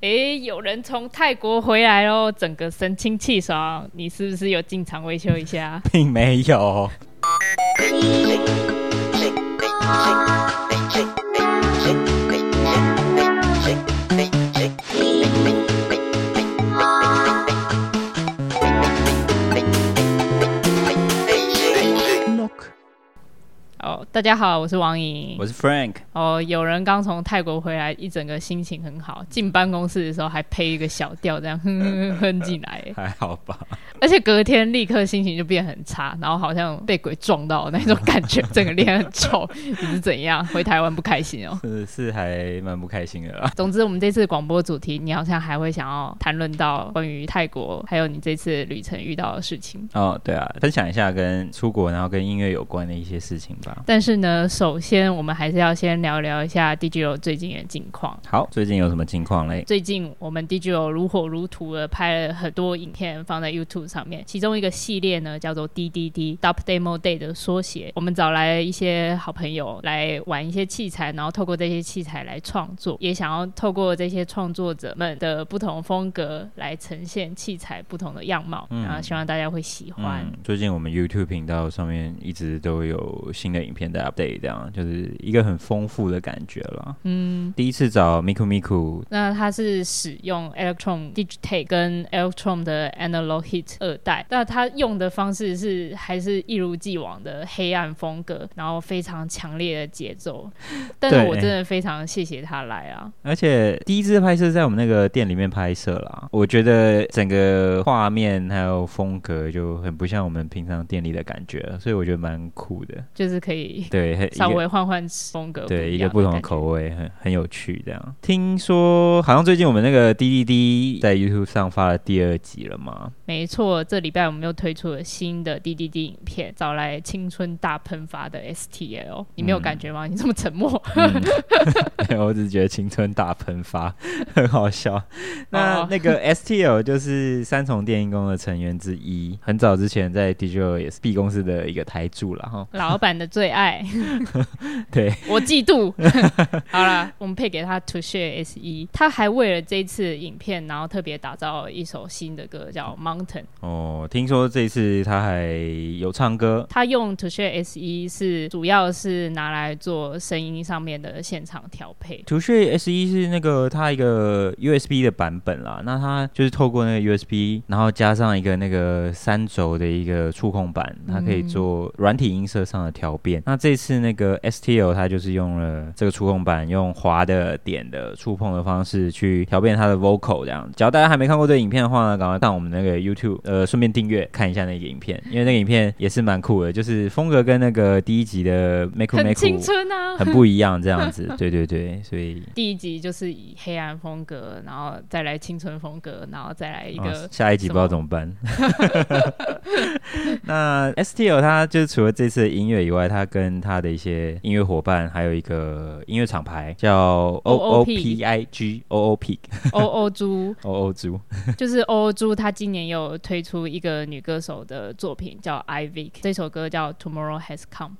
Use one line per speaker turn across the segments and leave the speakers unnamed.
诶，有人从泰国回来喽，整个神清气爽。你是不是有进场维修一下？
并没有。
大家好，我是王莹，
我是 Frank。
哦，有人刚从泰国回来，一整个心情很好，进办公室的时候还配一个小调，这样哼哼哼进来，
还好吧？
而且隔天立刻心情就变很差，然后好像被鬼撞到那种感觉，整个脸很臭。你是怎样？回台湾不开心哦？
是是还蛮不开心的啦。
总之，我们这次广播主题，你好像还会想要谈论到关于泰国，还有你这次旅程遇到的事情。
哦，对啊，分享一下跟出国然后跟音乐有关的一些事情吧。
但是呢，首先我们还是要先聊聊一下 DIGIRO 最近的近况。
好，最近有什么近况嘞？
最近我们 DIGIRO 如火如荼的拍了很多影片放在 YouTube 上面，其中一个系列呢叫做 DDD（Dub Demo Day） 的缩写。我们找来一些好朋友来玩一些器材，然后透过这些器材来创作，也想要透过这些创作者们的不同风格来呈现器材不同的样貌。嗯，然后希望大家会喜欢。
嗯，最近我们 YouTube 频道上面一直都有新的影片的 update。这样就是一个很丰富的感觉了。嗯，第一次找 Miku Miku，
那他是使用 Electron Digitate 跟 Electron 的 Analog Hit 二代，那他用的方式是还是一如既往的黑暗风格，然后非常强烈的节奏。但是我真的非常谢谢他来啊！
而且第一次拍摄在我们那个店里面拍摄啦，我觉得整个画面还有风格就很不像我们平常店里的感觉，所以我觉得蛮酷的，
就是可以
对。
稍微换换风格，
对，一个不同的口味，很很有趣。这样，听说好像最近我们那个滴滴滴在 YouTube 上发了第二集了吗？
没错，这礼拜我们又推出了新的滴滴滴影片，找来青春大喷发的 STL。你没有感觉吗？嗯、你这么沉默？
嗯、我只是觉得青春大喷发很好笑。那那个 STL 就是三重电音工的成员之一，很早之前在 DIGIRO 也是 B 公司的一个台柱了哈，
老板的最爱。
对，
我嫉妒。好了，我们配给他 Touché S 一他还为了这次影片，然后特别打造一首新的歌，叫 Mountain。
哦，听说这次他还有唱歌。
他用 Touché S 一是主要是拿来做声音上面的现场调配。
Touché S 一是那个他一个 USB 的版本啦，那他就是透过那个 USB，然后加上一个那个三轴的一个触控板，它可以做软体音色上的调变。嗯、那这次那个 STL 它就是用了这个触控板，用滑的点的触碰的方式去调变它的 vocal 这样。只要大家还没看过这个影片的话呢，赶快到我们那个 YouTube，呃，顺便订阅看一下那个影片，因为那个影片也是蛮酷的，就是风格跟那个第一集的 Miku Miku
很青春啊，
很不一样这样子。对对对，所以
第一集就是以黑暗风格，然后再来青春风格，然后再来一个、哦、
下一集不知道怎么办。那 STL 他就是除了这次的音乐以外，他跟他的一些音乐伙伴，还有一个音乐厂牌叫 O O P I G O O P
O O 猪
O O 猪，
就是 O O 猪，他今年有推出一个女歌手的作品叫 Ivy，这首歌叫 Tomorrow Has Come。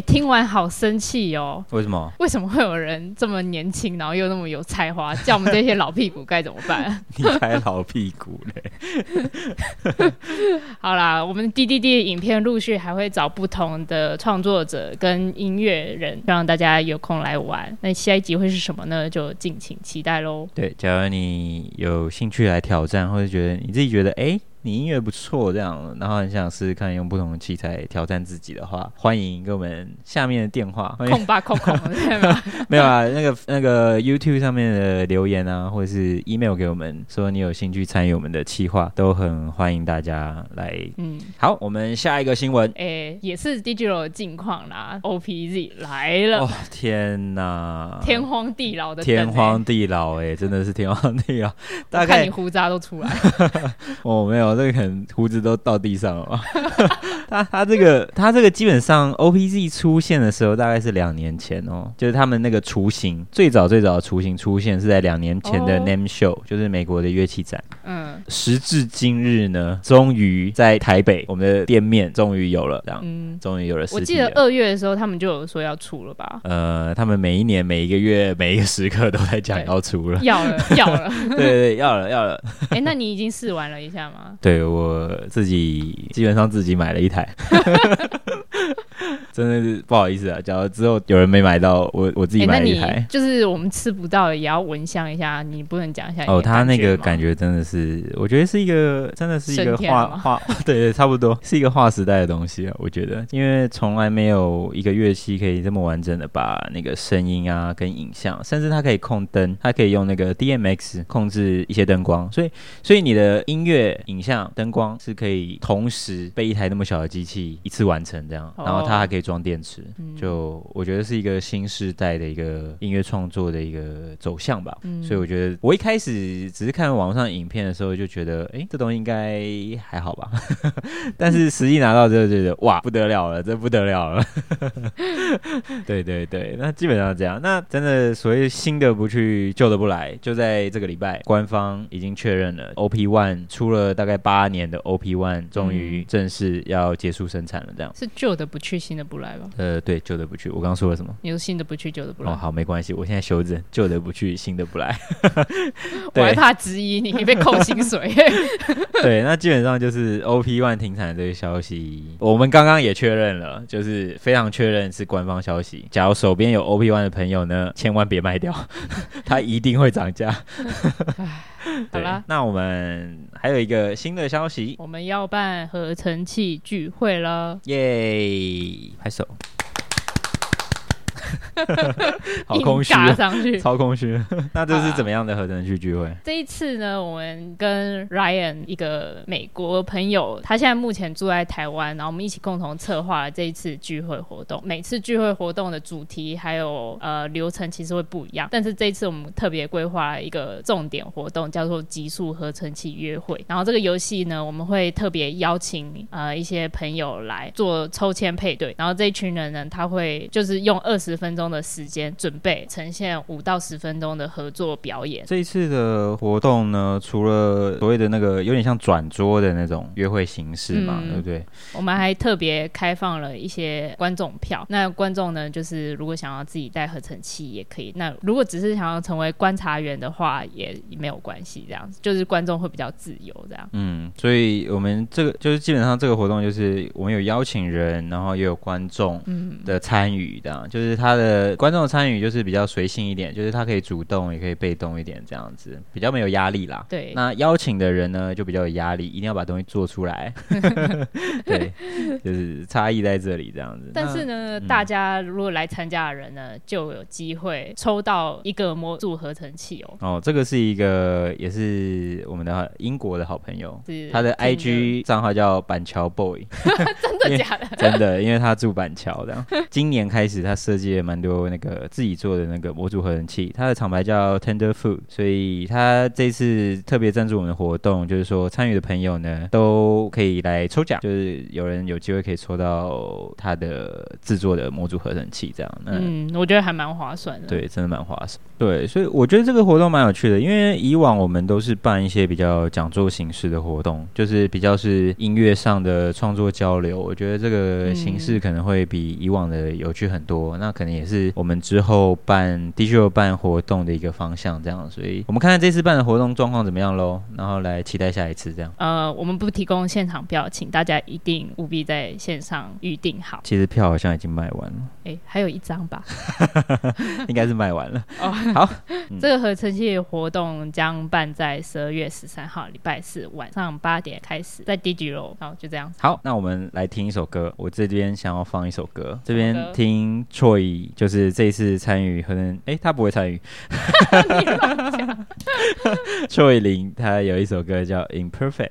哎，听完好生气哦！
为什么？
为什么会有人这么年轻，然后又那么有才华？叫我们这些老屁股该怎么办？
你才老屁股嘞！
好啦，我们滴滴滴的影片陆续还会找不同的创作者跟音乐人，让大家有空来玩。那下一集会是什么呢？就敬请期待喽。
对，假如你有兴趣来挑战，或者觉得你自己觉得哎。诶你音乐不错，这样，然后很想试试看用不同的器材挑战自己的话，欢迎给我们下面的电话，
空吧空空，
没有啊，那个那个 YouTube 上面的留言啊，或者是 email 给我们，说你有兴趣参与我们的企划，都很欢迎大家来。嗯，好，我们下一个新闻，
哎、欸，也是 Digital 的近况啦，OPZ 来了，哦，
天哪，
天荒地老的、欸、
天荒地老、欸，哎，真的是天荒地老，
大概你胡渣都出来，
我，没有。这个可能胡子都到地上了吧？他他这个他这个基本上 OPZ 出现的时候大概是两年前哦，就是他们那个雏形最早最早的雏形出现是在两年前的 Name Show，就是美国的乐器展。嗯，时至今日呢，终于在台北我们的店面终于有了，这样，嗯，终于有了。
我记得二月的时候他们就有说要出了吧？
呃，他们每一年每一个月每一个时刻都在讲要出了，
要了要了，
对对对，要了要了。
哎，那你已经试完了一下吗？
对，我自己基本上自己买了一台，真的是不好意思啊。假如之后有人没买到，我我自己买了一台，欸、
就是我们吃不到的也要闻香一下。你不能讲一下
哦，他那个感觉真的是，我觉得是一个真的是一个划划，对 对，差不多是一个划时代的东西啊。我觉得，因为从来没有一个乐器可以这么完整的把那个声音啊跟影像，甚至它可以控灯，它可以用那个 DMX 控制一些灯光，所以所以你的音乐。影像、灯光是可以同时被一台那么小的机器一次完成这样，然后它还可以装电池，就我觉得是一个新时代的一个音乐创作的一个走向吧。嗯所以我觉得我一开始只是看网上影片的时候就觉得，哎，这东西应该还好吧。但是实际拿到之后就觉得，哇，不得了了，这不得了了。对对对，那基本上这样。那真的所谓新的不去，旧的不来，就在这个礼拜，官方已经确认了，OP One 出了。大概八年的 OP One 终于正式要结束生产了，这样、嗯、
是旧的不去，新的不来吧？
呃，对，旧的不去。我刚刚说了什么？
你说新的不去，旧的不来。
哦，好，没关系，我现在修正，旧的不去，新的不来。
我还怕质疑你被扣薪水。
对，那基本上就是 OP One 停产的这个消息，我们刚刚也确认了，就是非常确认是官方消息。假如手边有 OP One 的朋友呢，千万别卖掉，它一定会涨价。
好啦，
那我们还有一个新的消息，
我们要办合成器聚会了，
耶！拍手。好空虚，啊，上去超空虚。那这是怎么样的合成器聚会？啊？
这一次呢，我们跟 Ryan 一个美国朋友，他现在目前住在台湾，然后我们一起共同策划了这一次聚会活动。每次聚会活动的主题还有呃流程其实会不一样，但是这一次我们特别规划了一个重点活动，叫做极速合成器约会。然后这个游戏呢，我们会特别邀请呃一些朋友来做抽签配对，然后这一群人呢，他会就是用二十分钟的时间准备呈现五到十分钟的合作表演。
这一次的活动呢，除了所谓的那个有点像转桌的那种约会形式嘛，嗯、对不对？
我们还特别开放了一些观众票。那观众呢，就是如果想要自己带合成器也可以。那如果只是想要成为观察员的话，也没有关系。这样子就是观众会比较自由这样。
嗯，所以我们这个就是基本上这个活动就是我们有邀请人，然后也有观众的参与这样，就是他的。呃，观众参与就是比较随性一点，就是他可以主动，也可以被动一点，这样子比较没有压力啦。
对，
那邀请的人呢，就比较有压力，一定要把东西做出来。对，就是差异在这里这样子。
但是呢，嗯、大家如果来参加的人呢，就有机会抽到一个模组合成器哦。
哦，这个是一个也是我们的英国的好朋友，他的 IG 账号叫板桥 Boy，
真的假的？
真的，因为他住板桥这样。今年开始，他设计了蛮。多那个自己做的那个模组合成器，它的厂牌叫 Tender Food，所以他这次特别赞助我们的活动，就是说参与的朋友呢都可以来抽奖，就是有人有机会可以抽到他的制作的模组合成器，这样。嗯，
我觉得还蛮划算的。
对，真的蛮划算。对，所以我觉得这个活动蛮有趣的，因为以往我们都是办一些比较讲座形式的活动，就是比较是音乐上的创作交流。我觉得这个形式可能会比以往的有趣很多。嗯、那可能也是我们之后办 Digital 办活动的一个方向，这样。所以我们看看这次办的活动状况怎么样喽，然后来期待下一次这样。
呃，我们不提供现场票，请大家一定务必在线上预定好。
其实票好像已经卖完了，
哎，还有一张吧，
应该是卖完了。哦，好，
这个合成器活动将办在十二月十三号礼拜四晚上八点开始，在 Digiro。好，就这样。
好，那我们来听一首歌。我这边想要放一首歌，这边听 Troy，就是这一次参与，可能哎，他不会参与。Troy 林 他有一首歌叫 Imperfect。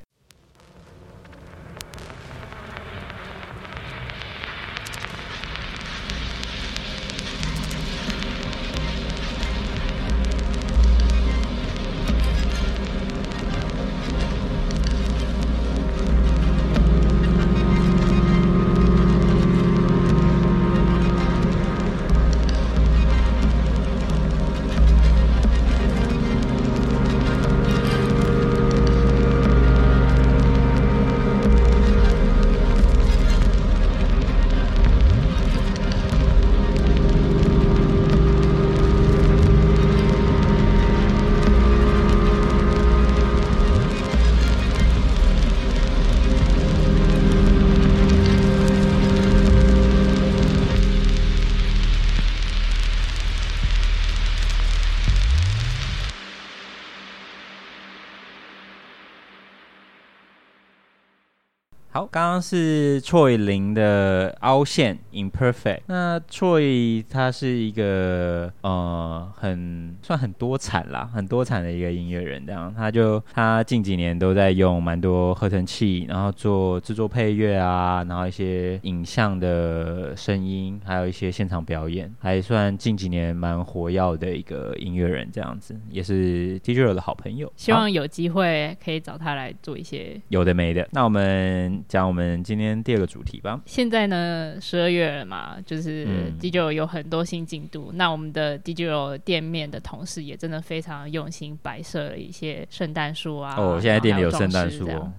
好，刚刚是 Troy 零的凹陷。Imperfect。那 Troy 他是一个呃很算很多产啦，很多产的一个音乐人。这样，他就他近几年都在用蛮多合成器，然后做制作配乐啊，然后一些影像的声音，还有一些现场表演，还算近几年蛮活跃的一个音乐人。这样子，也是 Digital 的好朋友。
希望有机会可以找他来做一些
有的没的。那我们。讲我们今天第二个主题吧。
现在呢，十二月了嘛，就是 Digital 有很多新进度。嗯、那我们的 Digital 店面的同事也真的非常用心摆设了一些圣诞树啊。
哦，现在店里有圣诞树哦。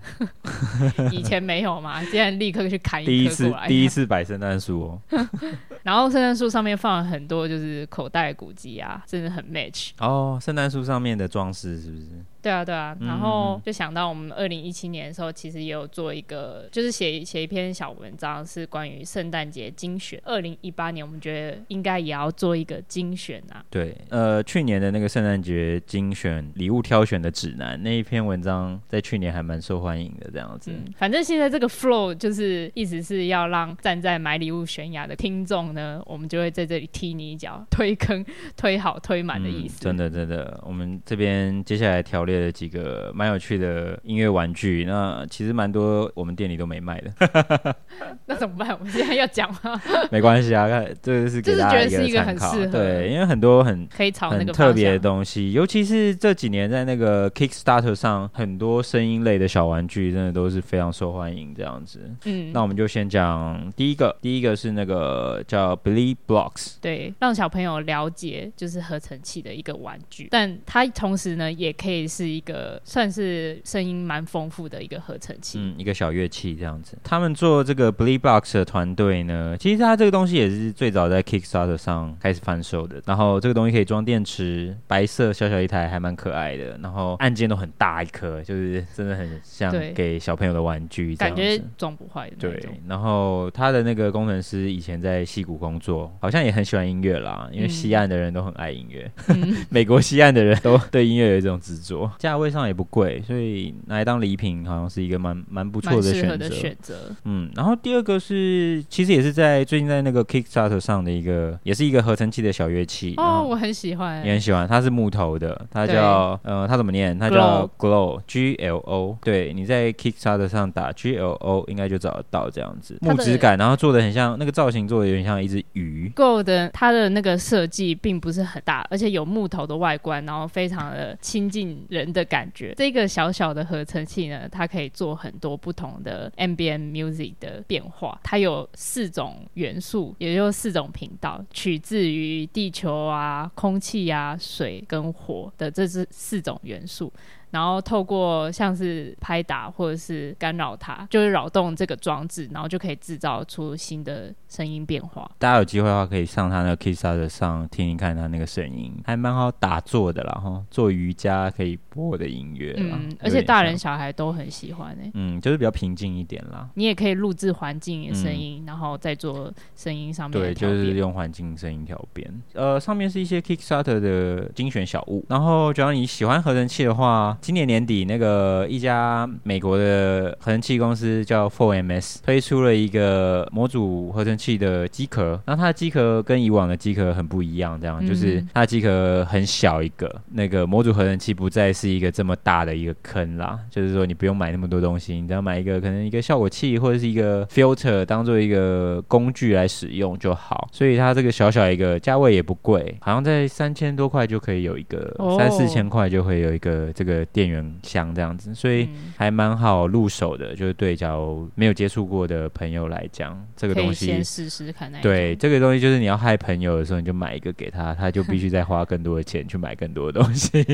以前没有嘛，现在立刻去砍一棵
第一次第一次摆圣诞树哦。
然后圣诞树上面放了很多就是口袋古迹啊，真的很 match。
哦，圣诞树上面的装饰是不是？
对啊，对啊，然后就想到我们二零一七年的时候，其实也有做一个，就是写写一篇小文章，是关于圣诞节精选。二零一八年，我们觉得应该也要做一个精选啊。
对，呃，去年的那个圣诞节精选礼物挑选的指南那一篇文章，在去年还蛮受欢迎的，这样子。
嗯，反正现在这个 flow 就是一直是要让站在买礼物悬崖的听众呢，我们就会在这里踢你一脚，推坑推好推满的意思。
嗯，真的真的，我们这边接下来条列了几个蛮有趣的音乐玩具，那其实蛮多我们店里都没卖的。
那怎么办？我们现在要讲吗？
没关系啊，看这个是给大家一个参考。就是觉得是一个很适合，对，因为很多很
可以炒那个
很特别的东西，尤其是这几年在那个 Kickstarter 上，很多声音类的小玩具真的都是非常受欢迎。这样子，嗯，那我们就先讲第一个，第一个是那个叫 Billy Blocks，
对，让小朋友了解就是合成器的一个玩具，但它同时呢也可以是一个。呃，算是声音蛮丰富的一个合成器，
嗯，一个小乐器这样子。他们做这个 Blocks 的团队呢，其实他这个东西也是最早在 Kickstarter 上开始贩售的。然后这个东西可以装电池，白色小小一台，还蛮可爱的。然后按键都很大一颗，就是真的很像给小朋友的玩具，
感觉装不坏的。
对。然后他的那个工程师以前在戏谷工作，好像也很喜欢音乐啦，因为西岸的人都很爱音乐，嗯、美国西岸的人都对音乐有一种执着。价位上也不贵，所以拿来当礼品好像是一个蛮蛮不错的选择。选择，嗯，然后第二个是，其实也是在最近在那个 Kickstarter 上的一个，也是一个合成器的小乐器。
哦，我很喜欢，
也很喜欢。它是木头的，它叫呃，它怎么念？它叫 Glow，G L O。对，你在 Kickstarter 上打 G L O，应该就找得到这样子木质感，然后做的很像那个造型，做的有点像一只鱼。
Glow 的它的那个设计并不是很大，而且有木头的外观，然后非常的亲近人。人的感觉。这个小小的合成器呢，它可以做很多不同的 MBM music 的变化。它有四种元素，也就是四种频道，取自于地球啊、空气啊、水跟火的这是四种元素。然后透过像是拍打或者是干扰它，就是扰动这个装置，然后就可以制造出新的声音变化。
大家有机会的话，可以上他那个 Kickstarter 上听听看他那个声音，还蛮好打坐的啦哈。做瑜伽可以播的音乐，
嗯，而且大人小孩都很喜欢诶、欸。
嗯，就是比较平静一点啦。
你也可以录制环境的声音，嗯、然后再做声音上面。
对，就是用环境声音调变。呃，上面是一些 Kickstarter 的精选小物。然后，只要你喜欢合成器的话，今年年底那个一家美国的合成器公司叫 for ms 推出了一个模组合成器的机壳，然后它的机壳跟以往的机壳很不一样，这样就是它的机壳很小一个，那个模组合成器不再是一个这么大的一个坑啦，就是说你不用买那么多东西，你只要买一个可能一个效果器或者是一个 filter 当做一个工具来使用就好，所以它这个小小一个价位也不贵，好像在三千多块就可以有一个，三四千块就会有一个这个电源。箱这样子，所以还蛮好入手的。嗯、就是对较没有接触过的朋友来讲，这个东西
先试试看。
对，这个东西就是你要害朋友的时候，你就买一个给他，他就必须再花更多的钱去买更多的东西。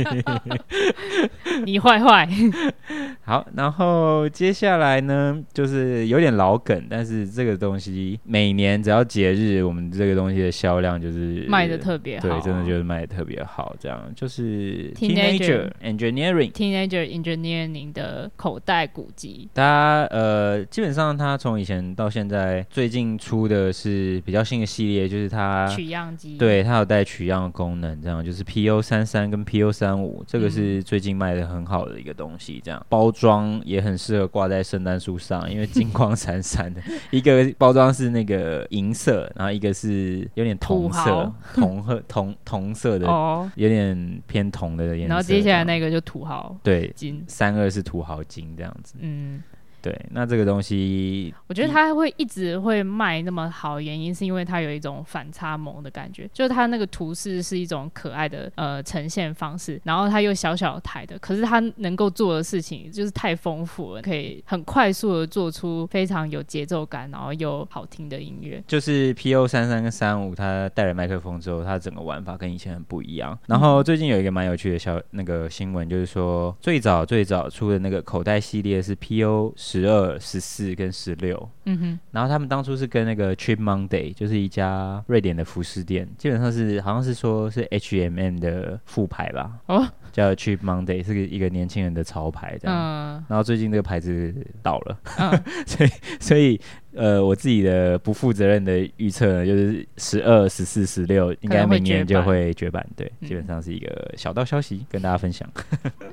你坏坏。
好，然后接下来呢，就是有点老梗，但是这个东西每年只要节日，我们这个东西的销量就是
卖的特别好。
对，真的就是卖的特别好。这样就是 Teenager Engineering。
Teenager Engineering 的口袋古籍，
大家呃，基本上它从以前到现在，最近出的是比较新的系列，就是它
取样机，
对，它有带取样的功能，这样就是 PO 三三跟 PO 三五，这个是最近卖的很好的一个东西，这样包。装也很适合挂在圣诞树上，因为金光闪闪的。一个包装是那个银色，然后一个是有点铜色、铜和铜铜色的，有点偏铜的颜色。
然后接下来那个就土豪
对金三二是土豪金这样子。嗯。对，那这个东西，
我觉得它会一直会卖那么好，原因是因为它有一种反差萌的感觉，就是它那个图示是一种可爱的呃呈现方式，然后它又小小台的，可是它能够做的事情就是太丰富了，可以很快速的做出非常有节奏感，然后又好听的音乐。
就是 PO 三三跟三五，它带了麦克风之后，它整个玩法跟以前很不一样。然后最近有一个蛮有趣的小那个新闻，就是说最早最早出的那个口袋系列是 PO 十二、十四跟十六，嗯哼，然后他们当初是跟那个 Cheap Monday，就是一家瑞典的服饰店，基本上是好像是说是 H&M 的副牌吧，哦，叫 Cheap Monday，是个一个年轻人的潮牌这样，嗯，然后最近这个牌子倒了，嗯，所 以所以。呃，我自己的不负责任的预测呢，就是十二、十四、十六，应该明年就会绝版。对，嗯、基本上是一个小道消息，跟大家分享。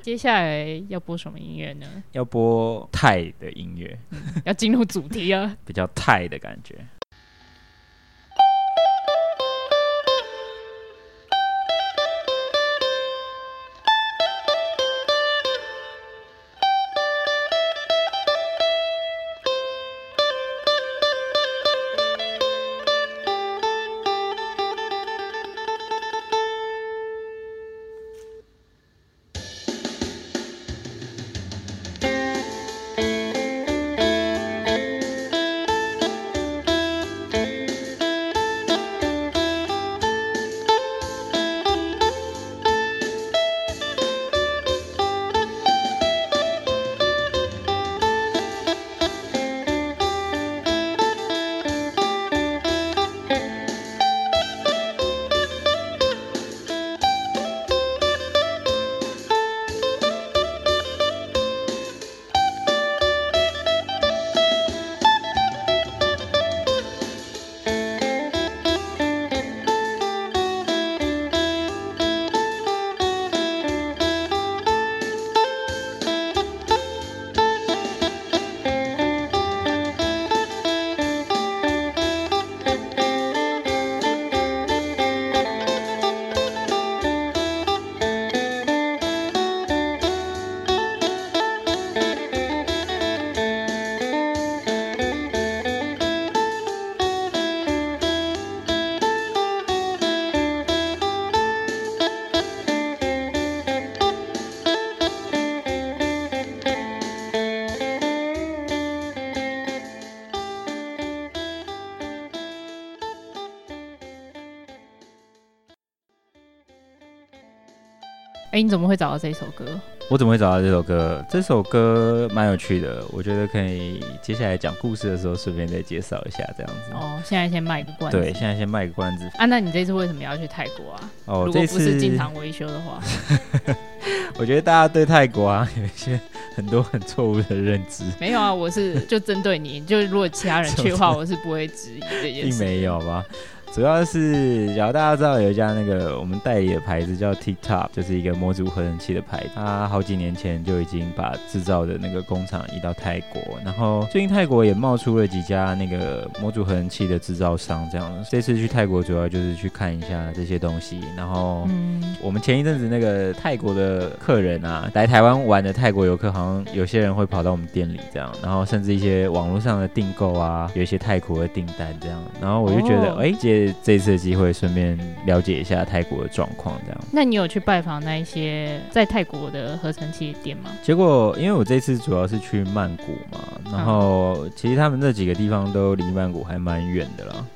接下来要播什么音乐呢？
要播泰的音乐，
嗯，要进入主题啊，
比较泰的感觉。
哎，你怎么会找到这首歌？
我怎么会找到这首歌？这首歌蛮有趣的，我觉得可以接下来讲故事的时候顺便再介绍一下，这样子。
哦，现在先卖个关子。
对，现在先卖个关子。
啊，那你这次为什么要去泰国啊？
哦，
如果不是经常维修的话，
我觉得大家对泰国啊有一些很多很错误的认知。
没有啊，我是就针对你，就是如果其他人去的话，我是不会质疑这件事。
并没有吧。主要是，假如大家知道有一家那个我们代理的牌子叫 TikTok，就是一个模组合成器的牌子。它好几年前就已经把制造的那个工厂移到泰国，然后最近泰国也冒出了几家那个模组合成器的制造商。这样，这次去泰国主要就是去看一下这些东西。然后，我们前一阵子那个泰国的客人啊，来台湾玩的泰国游客，好像有些人会跑到我们店里这样，然后甚至一些网络上的订购啊，有一些泰国的订单这样。然后我就觉得，哎、哦，姐。这次的机会，顺便了解一下泰国的状况，这样。
那你有去拜访那一些在泰国的合成器店吗？
结果，因为我这次主要是去曼谷嘛，然后其实他们那几个地方都离曼谷还蛮远的啦。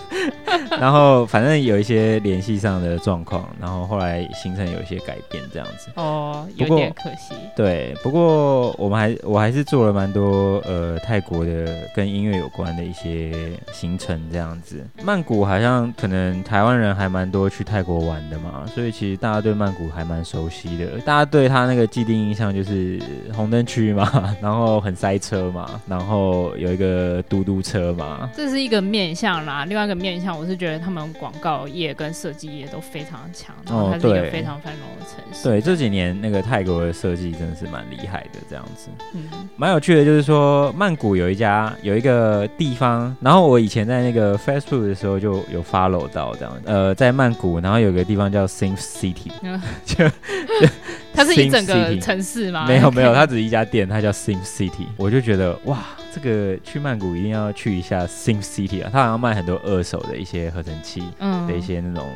然后反正有一些联系上的状况，然后后来行程有一些改变，这样子。
哦，有点可惜。
对，不过我们还我还是做了蛮多呃泰国的跟音乐有关的一些行程，这样子。曼谷好像可能台湾人还蛮多去泰国玩的嘛，所以其实大家对曼谷还蛮熟悉的。大家对他那个既定印象就是红灯区嘛，然后很塞车嘛，然后有一个嘟嘟车嘛。
这是一个面向啦，另外一个面向我是觉得他们广告业跟设计业都非常强，然后它是一个非常繁荣的城市。
对，这几年那个泰国的设计真的是蛮厉害的，这样子。嗯，蛮有趣的，就是说曼谷有一家有一个地方，然后我以前在那个 Facebook 的时候就有 follow 到这样，呃，在曼谷，然后有个地方叫 Sim City，就
它是一整个城市吗？
没有没有，它只是一家店，它叫 Sim City，我就觉得哇，这个去曼谷一定要去一下 Sim City 啊，它好像卖很多二手的一些合成器的一些那种。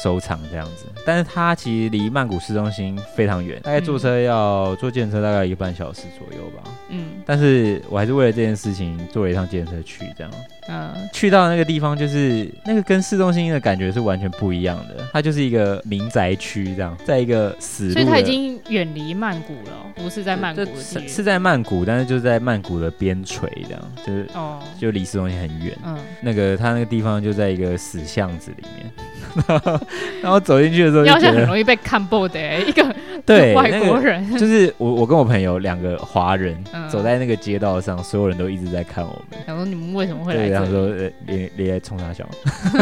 收藏这样子，但是它其实离曼谷市中心非常远，大概坐车要坐电车大概一个半小时左右吧。嗯，但是我还是为了这件事情坐了一趟电车去，这样。嗯，去到那个地方就是那个跟市中心的感觉是完全不一样的，它就是一个民宅区这样，在一个死路。
所以它已经远离曼谷了，不是在曼谷
是，是在曼谷，但是就是在曼谷的边陲这样，就是哦，就离市中心很远。嗯，那个它那个地方就在一个死巷子里面。然后走进去的时候，
好像很容易被看破的一个对 外国人，
那个、就是我，我跟我朋友两个华人、嗯、走在那个街道上，所有人都一直在看我们。
想说你们为什么会来这里？
想说呃，你你来冲他笑？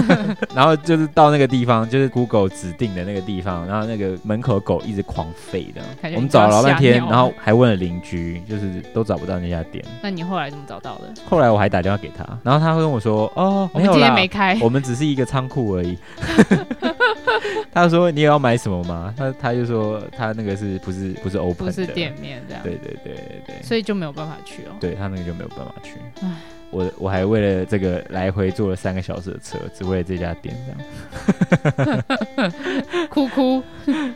然后就是到那个地方，就是 Google 指定的那个地方，然后那个门口狗一直狂吠的。我们找了老半天，然后还问了邻居，就是都找不到那家店。
那你后来怎么找到的？
后来我还打电话给他，然后他会跟我说：“哦，
我们今天没开，
我们只是一个仓库而已。” 他说：“你也要买什么吗？”他他就说：“他那个是不是不是 open 的，
不是店面这样。”
对对对对对，
所以就没有办法去哦。
对，他那个就没有办法去。唉我我还为了这个来回坐了三个小时的车，只为了这家店这
样。哭 哭。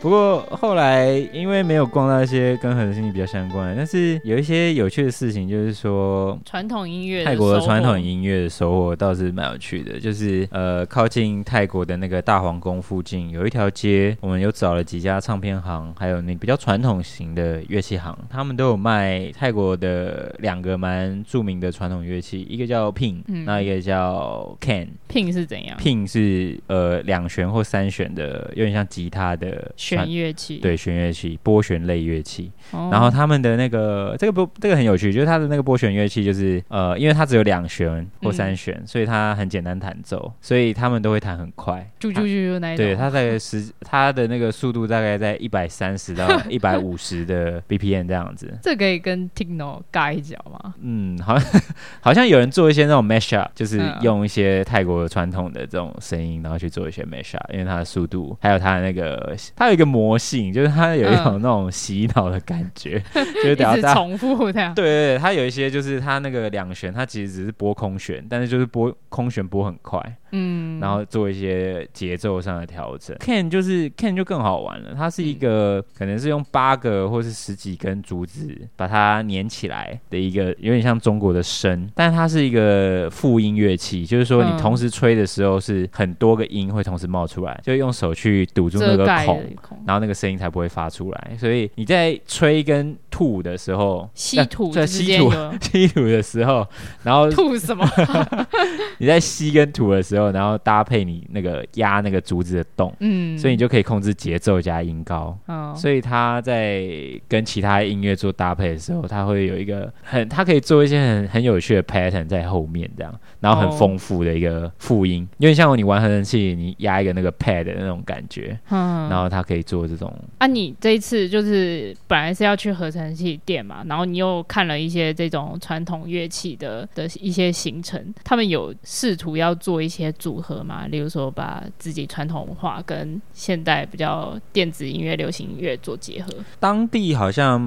不过后来因为没有逛到一些跟合成器比较相关，但是有一些有趣的事情，就是说
传统音乐，
泰国的传统音乐的收获倒是蛮有趣的。就是呃，靠近泰国的那个大皇宫附近有一条街，我们有找了几家唱片行，还有那比较传统型的乐器行，他们都有卖泰国的两个蛮著名的传统乐器。一个叫 Pin，那、嗯、一个叫 Can。
Pin 是怎样
？Pin 是呃两弦或三弦的，有点像吉他的
弦乐器。
对，弦乐器，拨弦类乐器。哦、然后他们的那个这个不，这个很有趣，就是它的那个拨弦乐器，就是呃，因为它只有两弦或三弦，嗯、所以它很简单弹奏，所以他们都会弹很快。
啾啾啾那一
种。对，它在十，它的那个速度大概在一百三十到 一百五十的 BPM 这样子。
这可以跟 Techno 尬一脚吗？
嗯，好像好像有人做一些那种 mashup，就是用一些泰国传统的这种声音，然后去做一些 mashup，因为它的速度还有它的那个，它有一个魔性，就是它有一种那种洗脑的感觉。就是等下
重复这样，
对对对，它有一些就是它那个两弦，它其实只是拨空弦，但是就是拨空弦拨很快，嗯，然后做一些节奏上的调整。Can 就是 Can 就更好玩了，它是一个、嗯、可能是用八个或是十几根竹子把它粘起来的一个，有点像中国的笙，但它是一个复音乐器，就是说你同时吹的时候是很多个音会同时冒出来，就用手去堵住那个孔，然后那个声音才不会发出来。所以你在吹跟吐的时候，
吸吐
在吸吐 吸吐的时候，然后
吐什么？
你在吸跟吐的时候，然后搭配你那个压那个竹子的洞，嗯，所以你就可以控制节奏加音高。哦，所以他在跟其他音乐做搭配的时候，他会有一个很，他可以做一些很很有趣的 pattern 在后面这样，然后很丰富的一个复音，因为像你玩合成器，你压一个那个 pad 的那种感觉，嗯，然后他可以做这种。
啊，你这一次就是本来是要去合成器店嘛，然后你又看了一些这种传统乐器的的一些行程，他们有试图要做一些组合嘛？例如说把自己传统文化跟现代比较电子音乐、流行音乐做结合。
当地好像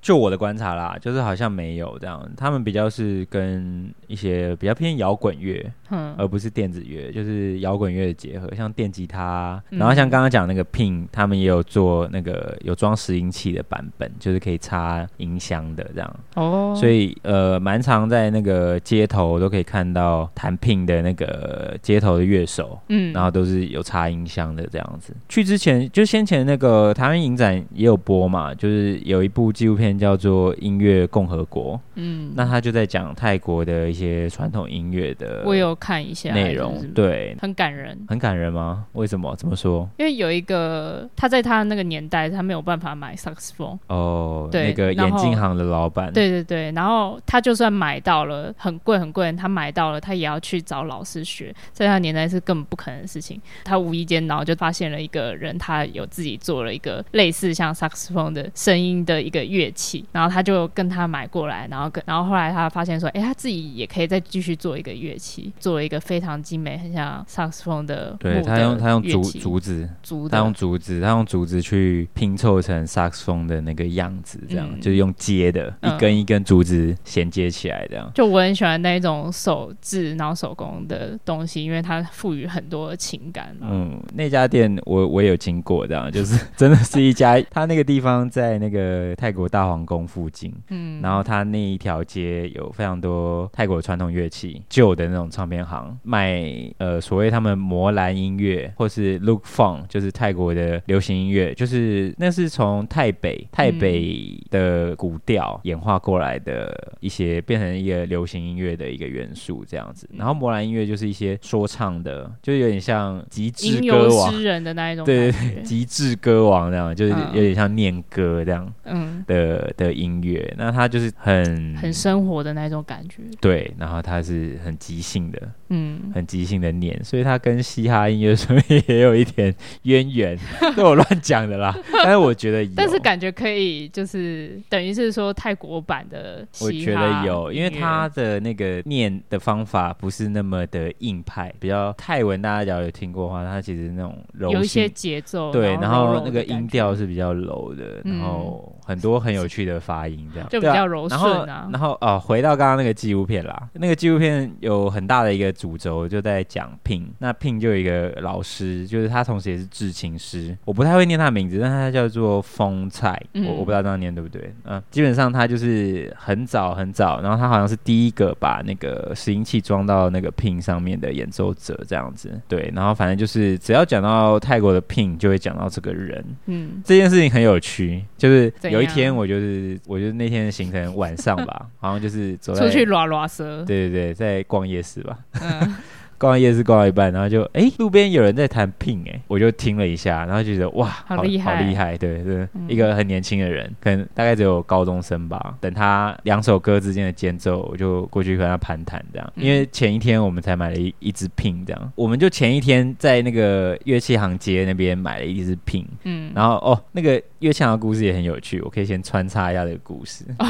就我的观察啦，就是好像没有这样，他们比较是跟一些比较偏摇滚乐，嗯，而不是电子乐，就是摇滚乐的结合，像电吉他，然后像刚刚讲那个 Ping，他们也有做那个有装拾音器的版本，就是可以插音箱的这样。哦，所以呃，蛮常在那个街头都可以看到弹 Ping 的那个街头的乐手，嗯，然后都是有插音箱的这样子。去之前就先前那个台湾影展也有播嘛，就是有一部纪录片叫做《音乐共和国》，嗯，那他就在讲泰国的一些传统音乐的，
我有看一下
内容，对，
很感人，
很感人吗？为什么？怎么说？
因为有一个他在他那个年代，他没有办法买萨克斯风
哦，对，那个眼镜行的老板，
对对对，然后他就算买到了，很贵很贵，他买到了，他也要去找老师学，在他年代是根本不可能的事情。他无意间，然后就发现了一个人，他有自己做了一个类似像萨克斯风的声音的一个乐器，然后他就跟他买过来，然后跟然后后来他发现说，哎，他自己也可以再继续做一个乐器，做了一个非常精美，很像萨克斯风的。
对，他用他用竹竹子，竹他用竹子，他用竹子去拼凑成萨克斯风的那个样子，这样、嗯、就是用接的，一根一根竹子衔接起来，这样。
就我很喜欢那一种手制然后手工的东西，因为它赋予很多情感。
嗯，那家店我我也有经过，这样 就是真的是一家，它那个地方在那个泰国大皇宫附近，嗯，然后它那一条街有非常多泰国传统乐器，旧的那种唱片行卖呃所谓他们摩兰音乐或是 Look Fun，就是泰国的流行音乐，就是那是从泰北泰北的古调演化过来的一些变成一个流行音乐的一个元素这样子，然后摩兰音乐就是一些说唱的，就有点像极致歌王
诗人的那一种，
对对对，极致歌王这样，就是有点像念歌这样，嗯。的的音乐，那它就是很
很生活的那种感觉，
对，然后它是很即兴的，嗯，很即兴的念，所以它跟嘻哈音乐上面也有一点渊源，是我乱讲的啦，但是我觉得，
但是感觉可以，就是等于是说泰国版的，
我觉得有，因为他的那个念的方法不是那么的硬派，比较泰文，大家只要有听过的话，他其实那种柔
有一些节奏，
对，然后那个音调是比较柔的，然后很多很有趣的发音，这样
就比较柔顺
啊。然后哦，回到刚刚那个纪录片啦，那个纪录片有很大的一个主轴，就在讲 Ping。那 Ping 就有一个老师，就是他同时也是制琴师，我不太会念他的名字，但他叫做风菜，我我不知道这样念对不对？嗯，基本上他就是很早很早，然后他好像是第一个把那个拾音器装到那个 Ping 上面的演奏者，这样子。对，然后反正就是只要讲到泰国的 Ping，就会讲到这个人。嗯，这件事情很有趣，就是有一天我就是我就是那天的行程晚上吧，好像就是走在
出去拉拉蛇，
对对对，在逛夜市吧。嗯。逛夜市逛到一半，然后就哎，路边有人在弹 Ping 哎，我就听了一下，然后就觉得哇，好厉害，好厉害，对对，嗯、一个很年轻的人，可能大概只有高中生吧。等他两首歌之间的间奏，我就过去和他攀谈这样。因为前一天我们才买了一一支 Ping 这样，我们就前一天在那个乐器行街那边买了一支 Ping，嗯，然后哦，那个乐器行的故事也很有趣，我可以先穿插一下这个故事。哦、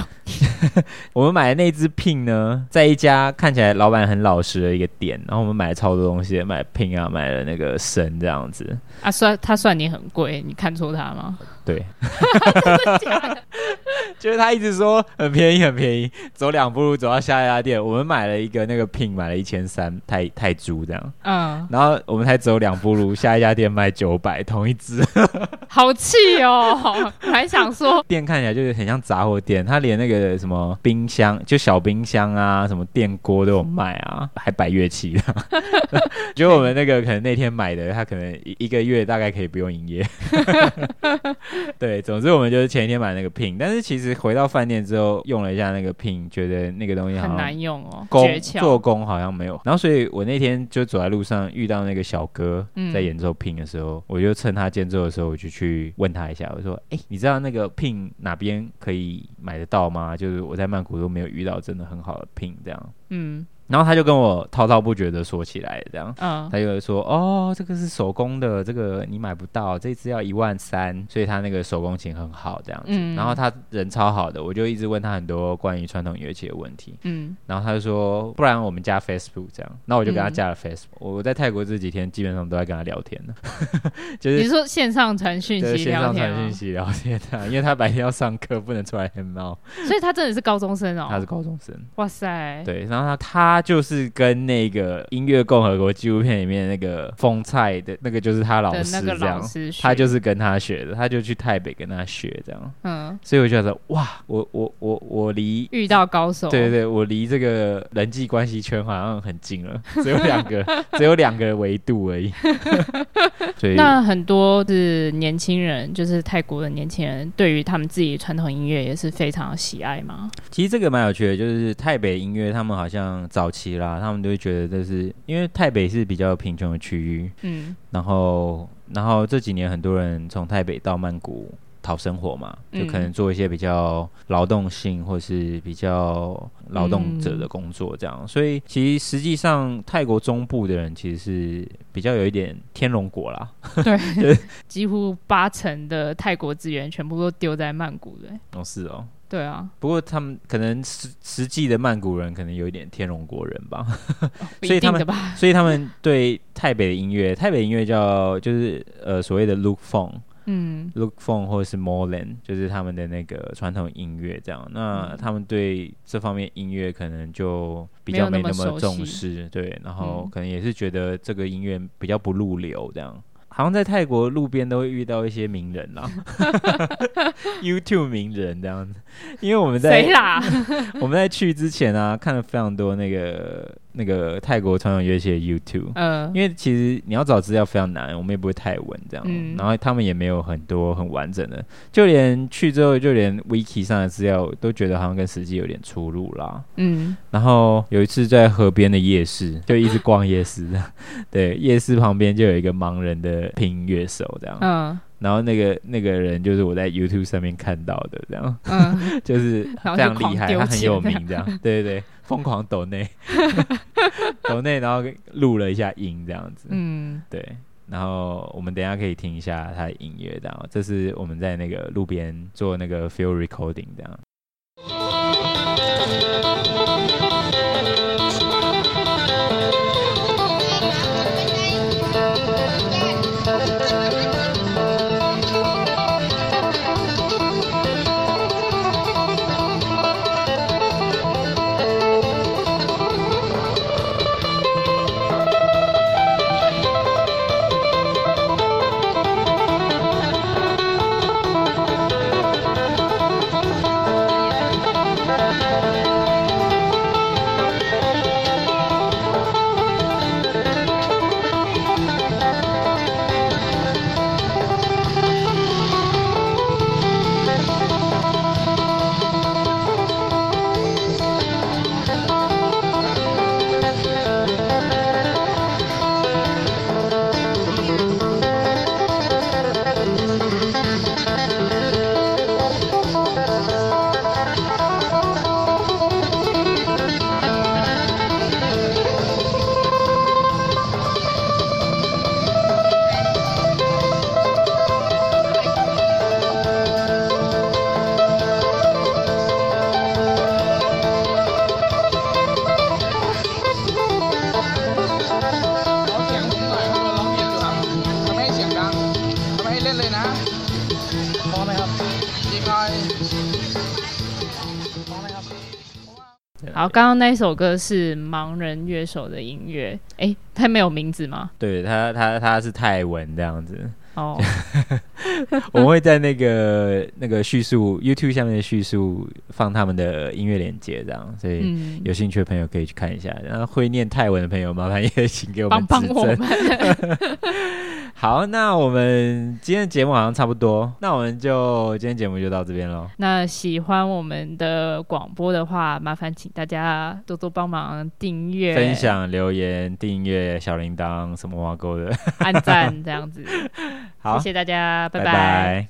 我们买的那只 Ping 呢，在一家看起来老板很老实的一个店，然后我们。买了超多东西，买 Ping 啊，买了那个绳这样子
啊，算他算你很贵，你看错他吗？
对，就是他一直说很便宜很便宜，走两步路走到下一家店，我们买了一个那个 Pin，买了一千三泰泰铢这样，嗯，然后我们才走两步路，下一家店卖九百，同一只，
好气哦，还想说
店看起来就是很像杂货店，他连那个什么冰箱，就小冰箱啊，什么电锅都有卖啊，还摆乐器的，觉得我们那个可能那天买的，他可能一一个月大概可以不用营业，对，总之我们就是前一天买那个 Pin，但是其实。回到饭店之后用了一下那个 Pin，觉得那个东西
很难用哦，
工做工好像没有。然后所以我那天就走在路上遇到那个小哥在演奏 Pin 的时候，嗯、我就趁他间奏的时候，我就去问他一下，我说：“哎、欸，你知道那个 Pin 哪边可以买得到吗？就是我在曼谷都没有遇到真的很好的 Pin 这样。”嗯。然后他就跟我滔滔不绝的说起来，这样，嗯，他就说，哦，这个是手工的，这个你买不到，这次要一万三，所以他那个手工琴很好，这样子。嗯、然后他人超好的，我就一直问他很多关于传统乐器的问题，嗯，然后他就说，不然我们加 Facebook 这样，那我就给他加了 Facebook。嗯、我在泰国这几天基本上都在跟他聊天。呢，就是
你说线上传讯息
线上传讯息聊天啊，因为他白天要上课，不能出来 hang out，
所以他真的是高中生哦，
他是高中生，
哇塞，
对，然后他他。他就是跟那个音乐共和国纪录片里面那个风菜的那个就是他老师这样，他就是跟他学的，他就去台北跟他学这样。嗯，所以我就觉得哇，我我我我离
遇到高手，
对对对，我离这个人际关系圈好像很近了，只有两个，只有两个维度而已。所以
那很多是年轻人，就是泰国的年轻人，对于他们自己传统音乐也是非常喜爱吗？
其实这个蛮有趣的，就是泰北音乐，他们好像早。期啦，他们都会觉得这是因为台北是比较贫穷的区域，嗯，然后然后这几年很多人从台北到曼谷讨生活嘛，就可能做一些比较劳动性或是比较劳动者的工作这样，嗯、所以其实实际上泰国中部的人其实是比较有一点天龙国啦，
对，几乎八成的泰国资源全部都丢在曼谷的，
哦是哦。
对啊，
不过他们可能实实际的曼谷人可能有一点天龙国人吧，
哦、所以他们
所以他们对台北的音乐，台北音乐叫就是呃所谓的 Look Phone，嗯，Look Phone 或者是 Moreland，就是他们的那个传统音乐这样。那他们对这方面音乐可能就比较没那么重视，对，然后可能也是觉得这个音乐比较不入流这样。好像在泰国路边都会遇到一些名人啦，YouTube 名人这样子，因为我们在谁啦？我们在去之前啊，看了非常多那个。那个泰国传统乐器的 YouTube，嗯，因为其实你要找资料非常难，我们也不会太稳这样，嗯，然后他们也没有很多很完整的，就连去之后，就连 Wiki 上的资料都觉得好像跟实际有点出入啦，嗯，然后有一次在河边的夜市，就一直逛夜市，对，夜市旁边就有一个盲人的拼音乐手这样，嗯。然后那个那个人就是我在 YouTube 上面看到的，这样，嗯、就是非常厉害，他很有名，这样，对对对，疯狂抖内，抖内，然后录了一下音，这样子，嗯，对，然后我们等一下可以听一下他的音乐，这样，这是我们在那个路边做那个 field recording，这样。
好，刚刚那一首歌是盲人乐手的音乐，哎、欸，他没有名字吗？
对他，他他是泰文这样子。哦，我们会在那个那个叙述 YouTube 下面的叙述放他们的音乐链接，这样，所以有兴趣的朋友可以去看一下。然后会念泰文的朋友，麻烦也请给我们指正。好，那我们今天的节目好像差不多，那我们就今天节目就到这边喽。
那喜欢我们的广播的话，麻烦请大家多多帮忙订阅、
分享、留言、订阅小铃铛什么挖沟的，
按赞这样子。好，谢谢大家，拜拜。拜拜。